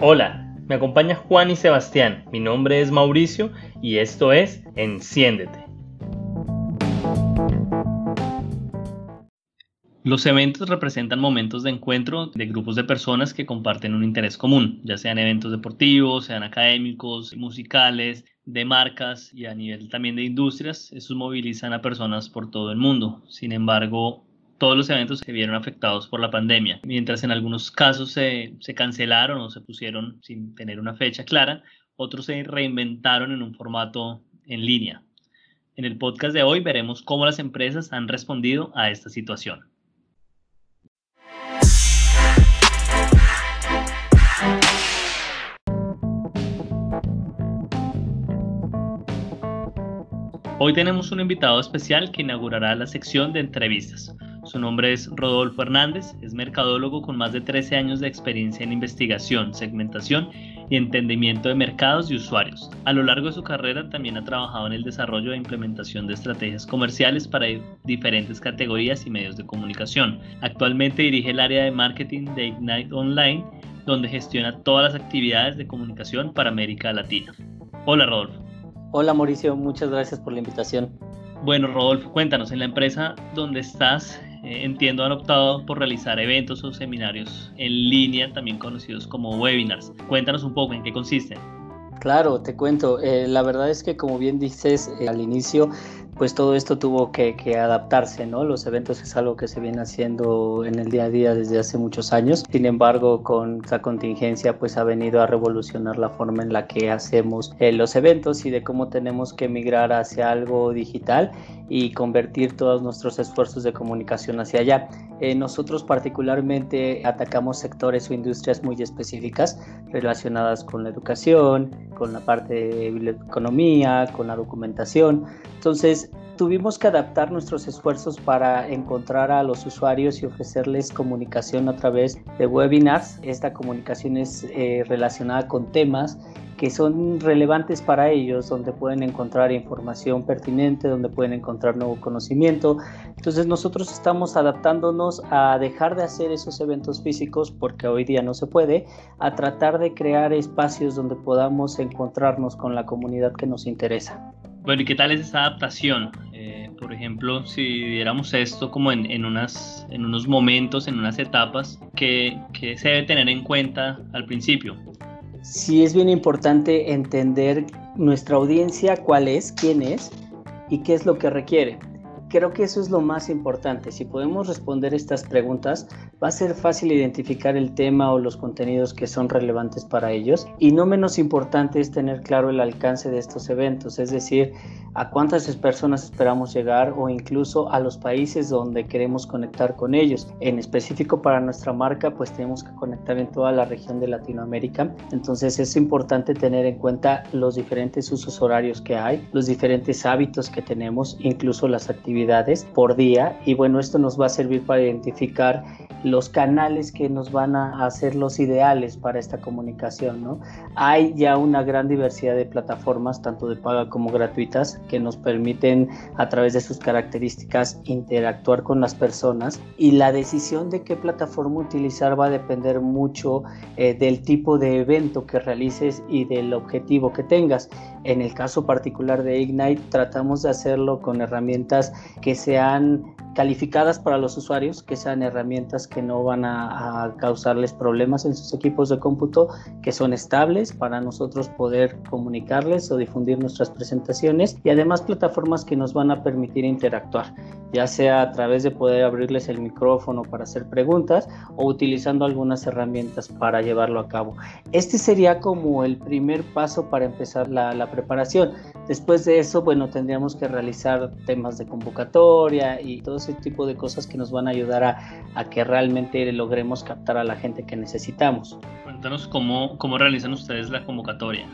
Hola, me acompaña Juan y Sebastián. Mi nombre es Mauricio y esto es Enciéndete. Los eventos representan momentos de encuentro de grupos de personas que comparten un interés común, ya sean eventos deportivos, sean académicos, musicales, de marcas y a nivel también de industrias. Estos movilizan a personas por todo el mundo. Sin embargo, todos los eventos se vieron afectados por la pandemia, mientras en algunos casos se, se, cancelaron o se pusieron sin tener una fecha clara, otros se reinventaron en un formato en línea. En el podcast de hoy veremos cómo las empresas han respondido a esta situación. Hoy tenemos un invitado especial que inaugurará la sección de entrevistas. Su nombre es Rodolfo Hernández, es mercadólogo con más de 13 años de experiencia en investigación, segmentación y entendimiento de mercados y usuarios. A lo largo de su carrera también ha trabajado en el desarrollo e implementación de estrategias comerciales para diferentes categorías y medios de comunicación. Actualmente dirige el área de marketing de Ignite Online, donde gestiona todas las actividades de comunicación para América Latina. Hola Rodolfo. Hola Mauricio, muchas gracias por la invitación. Bueno, Rodolfo, cuéntanos, en la empresa donde estás, eh, entiendo han optado por realizar eventos o seminarios en línea, también conocidos como webinars. Cuéntanos un poco en qué consisten. Claro, te cuento. Eh, la verdad es que como bien dices eh, al inicio, pues todo esto tuvo que, adaptarse, ¿no? Los eventos es algo que se viene haciendo en el día a día desde hace muchos años. Sin embargo, con esta contingencia, pues ha venido a revolucionar la forma en la que hacemos eh, los eventos y de cómo tenemos que migrar hacia algo digital y convertir todos nuestros esfuerzos de comunicación hacia allá. Eh, nosotros particularmente atacamos sectores o industrias muy específicas relacionadas con la educación, con la parte de economía, con la documentación. Entonces, tuvimos que adaptar nuestros esfuerzos para encontrar a los usuarios y ofrecerles comunicación a través de webinars. Esta comunicación es eh, relacionada con temas que son relevantes para ellos, donde pueden encontrar información pertinente, donde pueden encontrar nuevo conocimiento. Entonces nosotros estamos adaptándonos a dejar de hacer esos eventos físicos, porque hoy día no se puede, a tratar de crear espacios donde podamos encontrarnos con la comunidad que nos interesa. Bueno, ¿y qué tal es esa adaptación? Eh, por ejemplo, si viéramos esto como en, en, unas, en unos momentos, en unas etapas, que, que se debe tener en cuenta al principio? sí es bien importante entender nuestra audiencia, cuál es, quién es y qué es lo que requiere. Creo que eso es lo más importante. Si podemos responder estas preguntas, va a ser fácil identificar el tema o los contenidos que son relevantes para ellos. Y no menos importante es tener claro el alcance de estos eventos, es decir, a cuántas personas esperamos llegar o incluso a los países donde queremos conectar con ellos. En específico para nuestra marca, pues tenemos que conectar en toda la región de Latinoamérica. Entonces es importante tener en cuenta los diferentes usos horarios que hay, los diferentes hábitos que tenemos, incluso las actividades por día. Y bueno, esto nos va a servir para identificar los canales que nos van a hacer los ideales para esta comunicación. ¿no? Hay ya una gran diversidad de plataformas, tanto de paga como gratuitas, que nos permiten a través de sus características interactuar con las personas y la decisión de qué plataforma utilizar va a depender mucho eh, del tipo de evento que realices y del objetivo que tengas. En el caso particular de Ignite tratamos de hacerlo con herramientas que sean calificadas para los usuarios, que sean herramientas que no van a, causarles problemas en sus equipos de cómputo, que son estables para nosotros poder comunicarles o difundir nuestras presentaciones y además plataformas que nos van a permitir interactuar, ya sea a través de poder abrirles el micrófono para hacer preguntas o utilizando algunas herramientas para llevarlo a cabo. Este sería como el primer paso para empezar la, preparación. Después de eso, bueno, tendríamos que realizar temas de convocatoria y todo ese tipo de cosas que nos van a ayudar a, a que realmente logremos captar a la gente que necesitamos. Cuéntanos cómo, cómo realizan ustedes la convocatoria.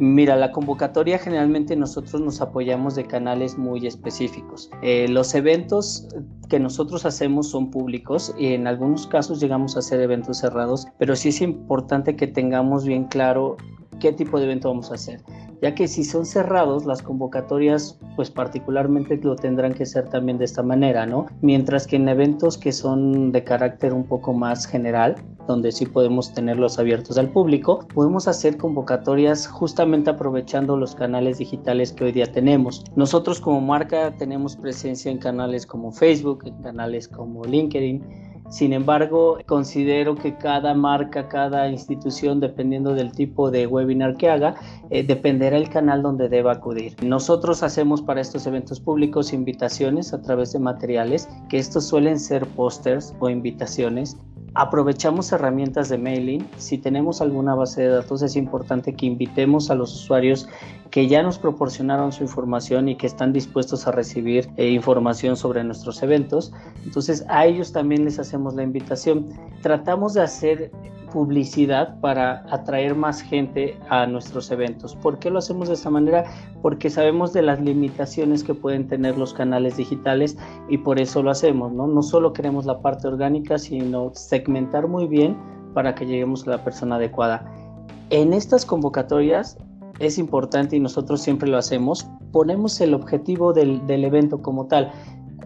Mira, la convocatoria generalmente nosotros nos apoyamos de canales muy específicos. Eh, los eventos que nosotros hacemos son públicos y en algunos casos llegamos a hacer eventos cerrados, pero sí es importante que tengamos bien claro qué tipo de evento vamos a hacer. Ya que si son cerrados, las convocatorias, pues particularmente lo tendrán que ser también de esta manera, ¿no? Mientras que en eventos que son de carácter un poco más general, donde sí podemos tenerlos abiertos al público, podemos hacer convocatorias justamente aprovechando los canales digitales que hoy día tenemos. Nosotros como marca tenemos presencia en canales como Facebook, en canales como LinkedIn, sin embargo, considero que cada marca, cada institución, dependiendo del tipo de webinar que haga, eh, dependerá el canal donde deba acudir. Nosotros hacemos para estos eventos públicos invitaciones a través de materiales, que estos suelen ser pósters o invitaciones aprovechamos herramientas de mailing. Si tenemos alguna base de datos, es importante que invitemos a los usuarios que ya nos proporcionaron su información y que están dispuestos a recibir eh, información sobre nuestros eventos. Entonces a ellos también les hacemos la invitación. Tratamos de hacer publicidad para atraer más gente a nuestros eventos. ¿Por qué lo hacemos de esta manera? Porque sabemos de las limitaciones que pueden tener los canales digitales y por eso lo hacemos, ¿no? No solo queremos la parte orgánica, sino segmentar muy bien para que lleguemos a la persona adecuada. En estas convocatorias es importante y nosotros siempre lo hacemos, ponemos el objetivo del, del evento como tal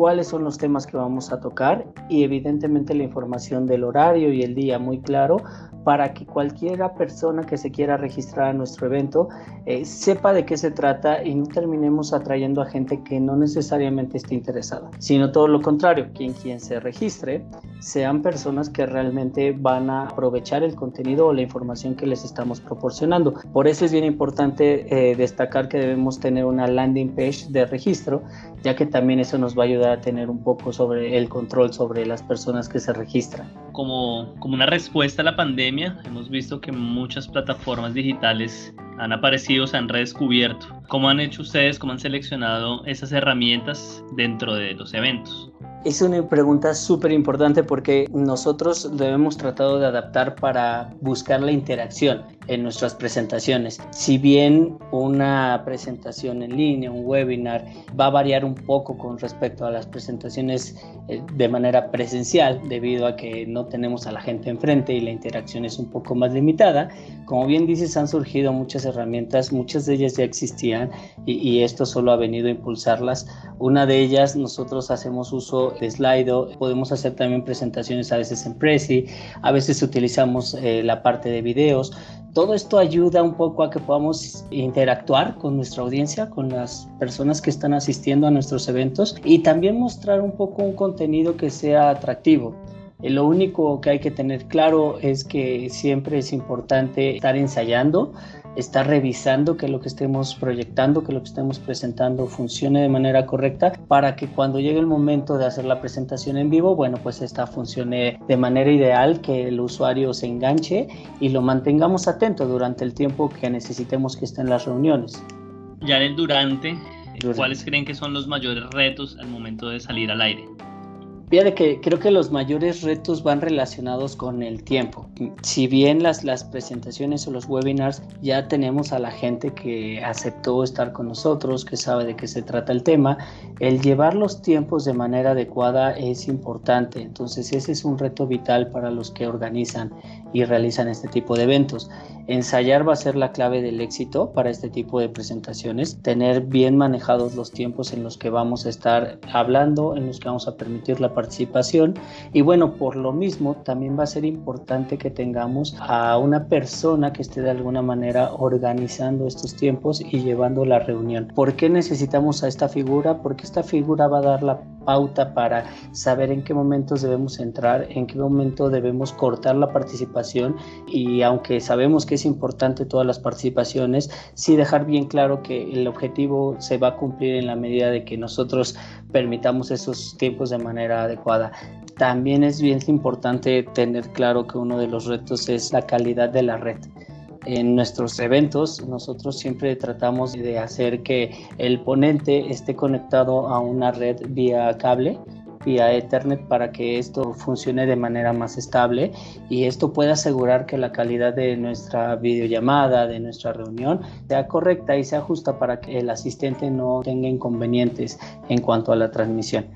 cuáles son los temas que vamos a tocar y evidentemente la información del horario y el día muy claro para que cualquiera persona que se quiera registrar a nuestro evento eh, sepa de qué se trata y no terminemos atrayendo a gente que no necesariamente esté interesada, sino todo lo contrario, quien quien se registre sean personas que realmente van a aprovechar el contenido o la información que les estamos proporcionando. Por eso es bien importante eh, destacar que debemos tener una landing page de registro, ya que también eso nos va a ayudar a tener un poco sobre el control sobre las personas que se registran. Como, como una respuesta a la pandemia, hemos visto que muchas plataformas digitales han aparecido, se han redescubierto. ¿Cómo han hecho ustedes, cómo han seleccionado esas herramientas dentro de los eventos? Es una pregunta súper importante porque nosotros lo hemos tratado de adaptar para buscar la interacción en nuestras presentaciones. Si bien una presentación en línea, un webinar, va a variar un poco con respecto a las presentaciones eh, de manera presencial, debido a que no tenemos a la gente enfrente y la interacción es un poco más limitada, como bien dices, han surgido muchas herramientas, muchas de ellas ya existían y, y esto solo ha venido a impulsarlas. Una de ellas, nosotros hacemos uso de Slido, podemos hacer también presentaciones a veces en Prezi, a veces utilizamos eh, la parte de videos. Todo esto ayuda un poco a que podamos interactuar con nuestra audiencia, con las personas que están asistiendo a nuestros eventos y también mostrar un poco un contenido que sea atractivo. Eh, lo único que hay que tener claro es que siempre es importante estar ensayando, estar revisando que lo que estemos proyectando, que lo que estemos presentando funcione de manera correcta para que cuando llegue el momento de hacer la presentación en vivo, bueno, pues esta funcione de manera ideal, que el usuario se enganche y lo mantengamos atento durante el tiempo que necesitemos que esté en las reuniones. Ya en el durante, ¿cuáles creen que son los mayores retos al momento de salir al aire? Fíjate que creo que los mayores retos van relacionados con el tiempo. Si bien las, las presentaciones o los webinars ya tenemos a la gente que aceptó estar con nosotros, que sabe de qué se trata el tema, el llevar los tiempos de manera adecuada es importante. Entonces ese es un reto vital para los que organizan y realizan este tipo de eventos. Ensayar va a ser la clave del éxito para este tipo de presentaciones, tener bien manejados los tiempos en los que vamos a estar hablando, en los que vamos a permitir la participación y bueno, por lo mismo también va a ser importante que tengamos a una persona que esté de alguna manera organizando estos tiempos y llevando la reunión. ¿Por qué necesitamos a esta figura? Porque esta figura va a dar la pauta para saber en qué momentos debemos entrar, en qué momento debemos cortar la participación y aunque sabemos que es importante todas las participaciones, sí dejar bien claro que el objetivo se va a cumplir en la medida de que nosotros permitamos esos tiempos de manera adecuada. También es bien importante tener claro que uno de los retos es la calidad de la red. En nuestros eventos nosotros siempre tratamos de hacer que el ponente esté conectado a una red vía cable vía Ethernet para que esto funcione de manera más estable y esto puede asegurar que la calidad de nuestra videollamada, de nuestra reunión, sea correcta y sea justa para que el asistente no tenga inconvenientes en cuanto a la transmisión.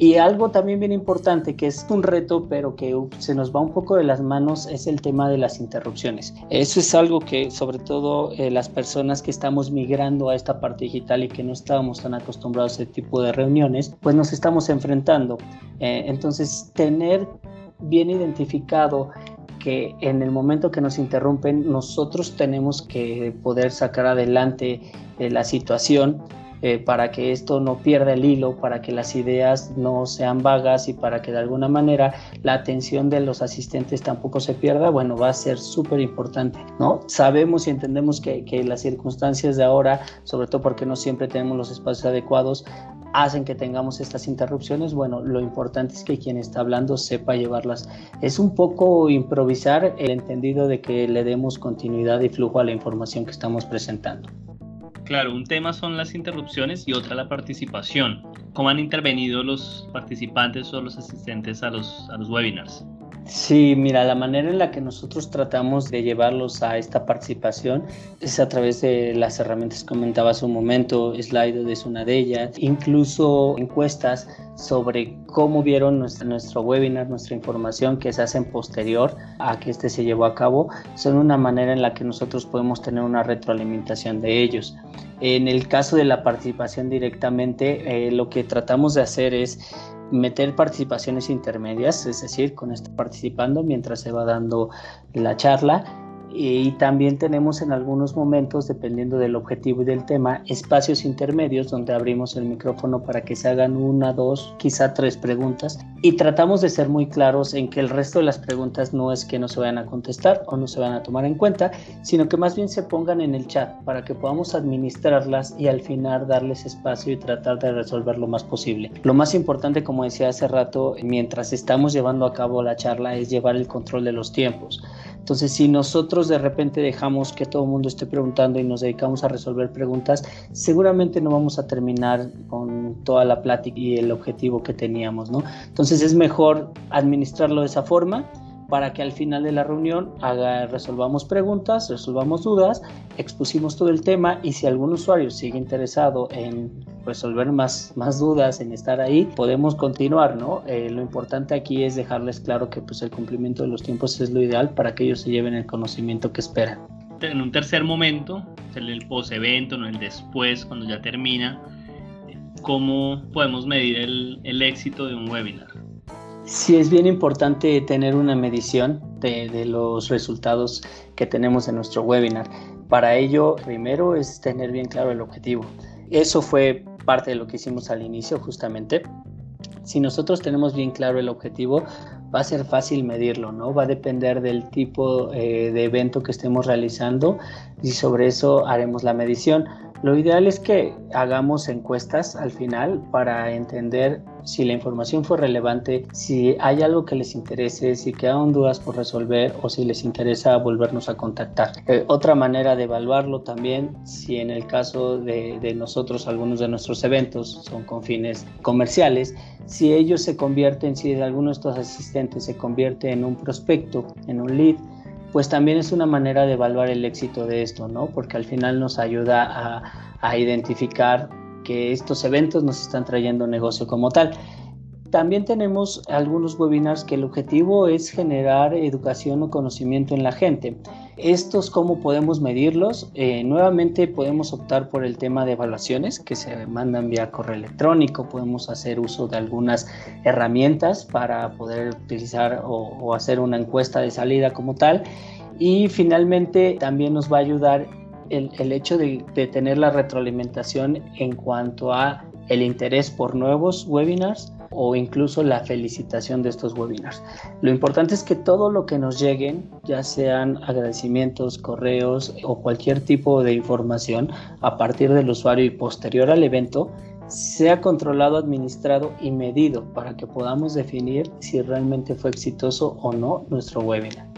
Y algo también bien importante, que es un reto, pero que se nos va un poco de las manos, es el tema de las interrupciones. Eso es algo que sobre todo eh, las personas que estamos migrando a esta parte digital y que no estábamos tan acostumbrados a ese tipo de reuniones, pues nos estamos enfrentando. Eh, entonces, tener bien identificado que en el momento que nos interrumpen nosotros tenemos que poder sacar adelante eh, la situación eh, para que esto no pierda el hilo, para que las ideas no sean vagas y para que de alguna manera la atención de los asistentes tampoco se pierda, bueno, va a ser súper importante, ¿no? Sabemos y entendemos que, que las circunstancias de ahora, sobre todo porque no siempre tenemos los espacios adecuados, hacen que tengamos estas interrupciones, bueno, lo importante es que quien está hablando sepa llevarlas. Es un poco improvisar el entendido de que le demos continuidad y flujo a la información que estamos presentando. Claro, un tema son las interrupciones y otra la participación. ¿Cómo han intervenido los participantes o los asistentes a los, a los webinars? Sí, mira, la manera en la que nosotros tratamos de llevarlos a esta participación es a través de las herramientas que comentaba hace un momento, Slido es una de ellas, incluso encuestas sobre cómo vieron nuestro, nuestro webinar, nuestra información que se hacen posterior a que este se llevó a cabo, son una manera en la que nosotros podemos tener una retroalimentación de ellos. En el caso de la participación directamente, eh, lo que tratamos de hacer es meter participaciones intermedias, es decir, con estar participando mientras se va dando la charla y también tenemos en algunos momentos, dependiendo del objetivo y del tema, espacios intermedios donde abrimos el micrófono para que se hagan una, dos, quizá tres preguntas. Y tratamos de ser muy claros en que el resto de las preguntas no es que no se vayan a contestar o no se van a tomar en cuenta, sino que más bien se pongan en el chat para que podamos administrarlas y al final darles espacio y tratar de resolver lo más posible. Lo más importante, como decía hace rato, mientras estamos llevando a cabo la charla, es llevar el control de los tiempos. Entonces, si nosotros de repente dejamos que todo el mundo esté preguntando y nos dedicamos a resolver preguntas, seguramente no vamos a terminar con toda la plática y el objetivo que teníamos, ¿no? Entonces es mejor administrarlo de esa forma para que al final de la reunión resolvamos preguntas, resolvamos dudas, expusimos todo el tema y si algún usuario sigue interesado en resolver más, más dudas, en estar ahí, podemos continuar, ¿no? Eh, lo importante aquí es dejarles claro que pues el cumplimiento de los tiempos es lo ideal para que ellos se lleven el conocimiento que esperan. En un tercer momento, el post-evento, no el después, cuando ya termina, ¿cómo podemos medir el éxito de un webinar? Sí, es bien importante tener una medición de, los resultados que tenemos en nuestro webinar. Para ello, primero es tener bien claro el objetivo. Eso fue parte de lo que hicimos al inicio justamente. Si nosotros tenemos bien claro el objetivo, va a ser fácil medirlo, ¿no? Va a depender del tipo eh, de evento que estemos realizando y sobre eso haremos la medición. Lo ideal es que hagamos encuestas al final para entender si la información fue relevante, si hay algo que les interese, si quedan dudas por resolver o si les interesa volvernos a contactar. Eh, otra manera de evaluarlo también, si en el caso de, de nosotros algunos de nuestros eventos son con fines comerciales, si ellos se convierten, si alguno de estos asistentes se convierte en un prospecto, en un lead, pues también es una manera de evaluar el éxito de esto, ¿no? Porque al final nos ayuda a, identificar estos eventos nos están trayendo negocio como tal. También tenemos algunos webinars que el objetivo es generar educación o conocimiento en la gente. Estos, ¿cómo podemos medirlos? Eh, nuevamente podemos optar por el tema de evaluaciones que se mandan vía correo electrónico. Podemos hacer uso de algunas herramientas para poder utilizar o, hacer una encuesta de salida como tal. Y finalmente también nos va a ayudar el, hecho de, de tener la retroalimentación en cuanto a el interés por nuevos webinars o incluso la felicitación de estos webinars. Lo importante es que todo lo que nos lleguen, ya sean agradecimientos, correos o cualquier tipo de información a partir del usuario y posterior al evento, sea controlado, administrado y medido para que podamos definir si realmente fue exitoso o no nuestro webinar.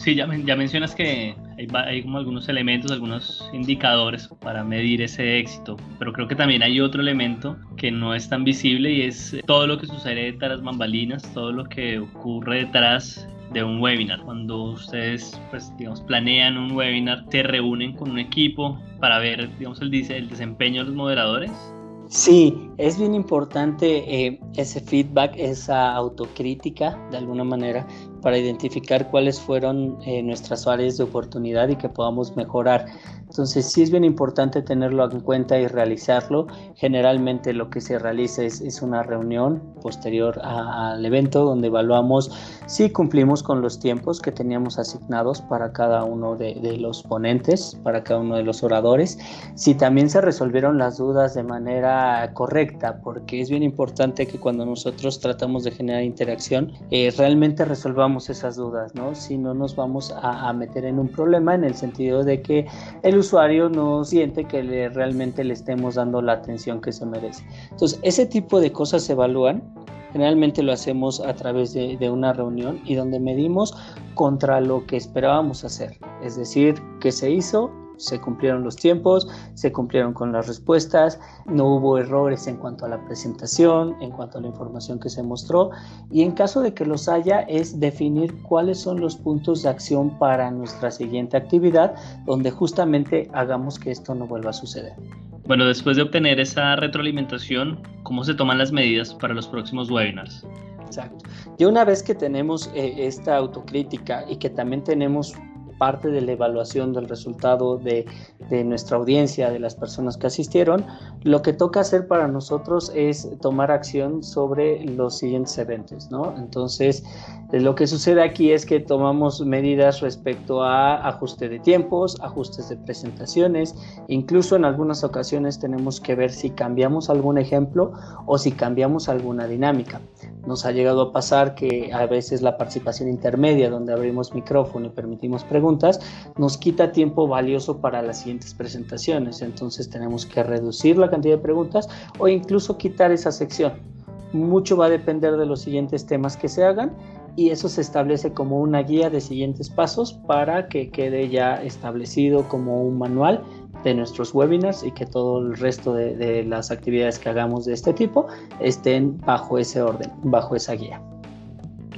Sí, ya, mencionas que hay, como algunos elementos, algunos indicadores para medir ese éxito, pero creo que también hay otro elemento que no es tan visible y es todo lo que sucede detrás bambalinas, todo lo que ocurre detrás de un webinar. Cuando ustedes, pues, digamos, planean un webinar, se reúnen con un equipo para ver, digamos, el desempeño de los moderadores Sí, es bien importante eh, ese feedback, esa autocrítica de alguna manera para identificar cuáles fueron eh, nuestras áreas de oportunidad y que podamos mejorar. Entonces sí es bien importante tenerlo en cuenta y realizarlo. Generalmente lo que se realiza es, una reunión posterior al evento donde evaluamos si cumplimos con los tiempos que teníamos asignados para cada uno de, de los ponentes, para cada uno de los oradores, si también se resolvieron las dudas de manera correcta, porque es bien importante que cuando nosotros tratamos de generar interacción, eh, realmente resolvamos esas dudas, ¿no? Si no nos vamos a, a meter en un problema en el sentido de que el usuario no siente que le, realmente le estemos dando la atención que se merece. Entonces, ese tipo de cosas se evalúan. Generalmente lo hacemos a través de, de una reunión y donde medimos contra lo que esperábamos hacer. Es decir, qué se hizo, se cumplieron los tiempos, se cumplieron con las respuestas, no hubo errores en cuanto a la presentación, en cuanto a la información que se mostró y en caso de que los haya es definir cuáles son los puntos de acción para nuestra siguiente actividad donde justamente hagamos que esto no vuelva a suceder. Bueno, después de obtener esa retroalimentación, ¿cómo se toman las medidas para los próximos webinars? Exacto. Y una vez que tenemos eh, esta autocrítica y que también tenemos parte de la evaluación del resultado de, nuestra audiencia, de las personas que asistieron, lo que toca hacer para nosotros es tomar acción sobre los siguientes eventos, ¿no? Entonces, eh, lo que sucede aquí es que tomamos medidas respecto a ajuste de tiempos, ajustes de presentaciones, incluso en algunas ocasiones tenemos que ver si cambiamos algún ejemplo o si cambiamos alguna dinámica. Nos ha llegado a pasar que a veces la participación intermedia, donde abrimos micrófono y permitimos preguntas, nos quita tiempo valioso para las presentaciones. Entonces tenemos que reducir la cantidad de preguntas o incluso quitar esa sección. Mucho va a depender de los siguientes temas que se hagan y eso se establece como una guía de siguientes pasos para que quede ya establecido como un manual de nuestros webinars y que todo el resto de, las actividades que hagamos de este tipo estén bajo ese orden, bajo esa guía.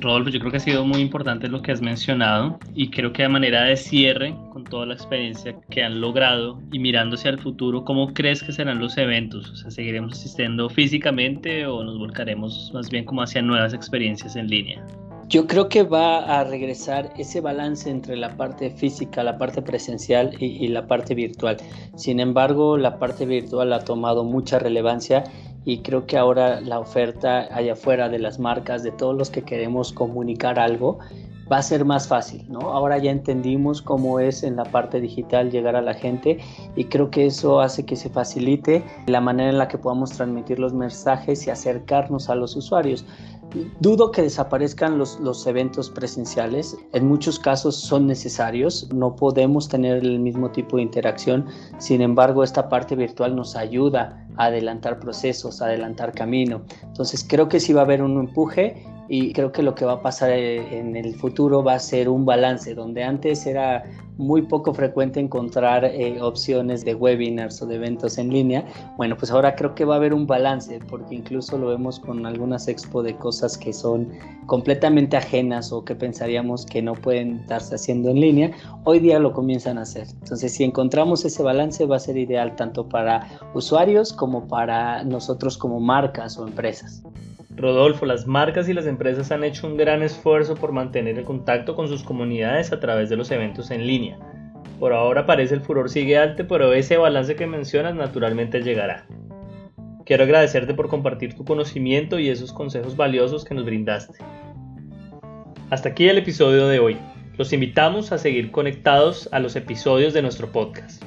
Rodolfo, yo creo que ha sido muy importante lo que has mencionado y creo que a manera de cierre, con toda la experiencia que han logrado y mirándose al futuro, ¿cómo crees que serán los eventos? O sea, ¿seguiremos asistiendo físicamente o nos volcaremos más bien como hacia nuevas experiencias en línea? Yo creo que va a regresar ese balance entre la parte física, la parte presencial y, la parte virtual. Sin embargo, la parte virtual ha tomado mucha relevancia y creo que ahora la oferta allá afuera de las marcas, de todos los que queremos comunicar algo, va a ser más fácil, ¿no? Ahora ya entendimos cómo es en la parte digital llegar a la gente y creo que eso hace que se facilite la manera en la que podamos transmitir los mensajes y acercarnos a los usuarios. Dudo que desaparezcan los, los eventos presenciales. En muchos casos son necesarios. No podemos tener el mismo tipo de interacción. Sin embargo, esta parte virtual nos ayuda a adelantar procesos, a adelantar camino. Entonces creo que sí va a haber un empuje y creo que lo que va a pasar eh, en el futuro va a ser un balance, donde antes era muy poco frecuente encontrar eh, opciones de webinars o de eventos en línea. Bueno, pues ahora creo que va a haber un balance, porque incluso lo vemos con algunas expo de cosas que son completamente ajenas o que pensaríamos que no pueden estarse haciendo en línea, hoy día lo comienzan a hacer. Entonces, si encontramos ese balance, va a ser ideal tanto para usuarios como para nosotros como marcas o empresas. Rodolfo, las marcas y las empresas han hecho un gran esfuerzo por mantener el contacto con sus comunidades a través de los eventos en línea. Por ahora parece el furor sigue alto, pero ese balance que mencionas naturalmente llegará. Quiero agradecerte por compartir tu conocimiento y esos consejos valiosos que nos brindaste. Hasta aquí el episodio de hoy. Los invitamos a seguir conectados a los episodios de nuestro podcast.